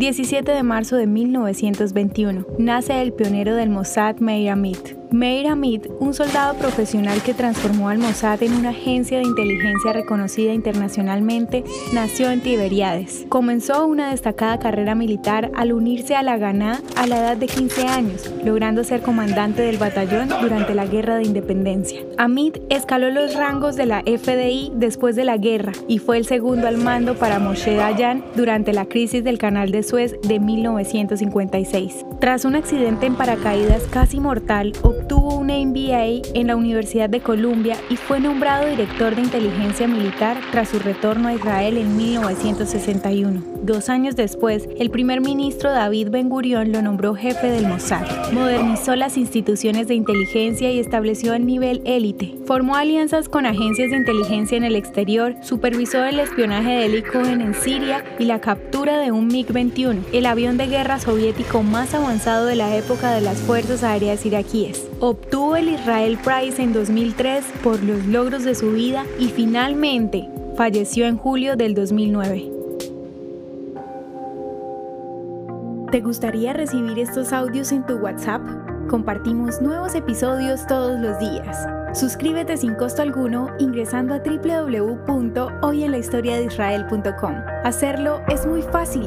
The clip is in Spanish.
17 de marzo de 1921, nace el pionero del Mossad Meir Amit. Meir Amit, un soldado profesional que transformó al Mossad en una agencia de inteligencia reconocida internacionalmente, nació en Tiberiades. Comenzó una destacada carrera militar al unirse a la Ghana a la edad de 15 años, logrando ser comandante del batallón durante la Guerra de Independencia. Amit escaló los rangos de la FDI después de la guerra y fue el segundo al mando para Moshe Dayan durante la crisis del Canal de Suez de 1956. Tras un accidente en paracaídas casi mortal, obtuvo un MBA en la Universidad de Columbia y fue nombrado director de inteligencia militar tras su retorno a Israel en 1961. Dos años después, el primer ministro David Ben Gurion lo nombró jefe del Mossad. Modernizó las instituciones de inteligencia y estableció el nivel élite. Formó alianzas con agencias de inteligencia en el exterior, supervisó el espionaje de Eli Cohen en Siria y la captura de un MiG-21, el avión de guerra soviético más avanzado de la época de las fuerzas aéreas iraquíes. Obtuvo el Israel Prize en 2003 por los logros de su vida y finalmente falleció en julio del 2009. ¿Te gustaría recibir estos audios en tu WhatsApp? Compartimos nuevos episodios todos los días. Suscríbete sin costo alguno ingresando a www.hoyenlahistoriadeisrael.com. Hacerlo es muy fácil.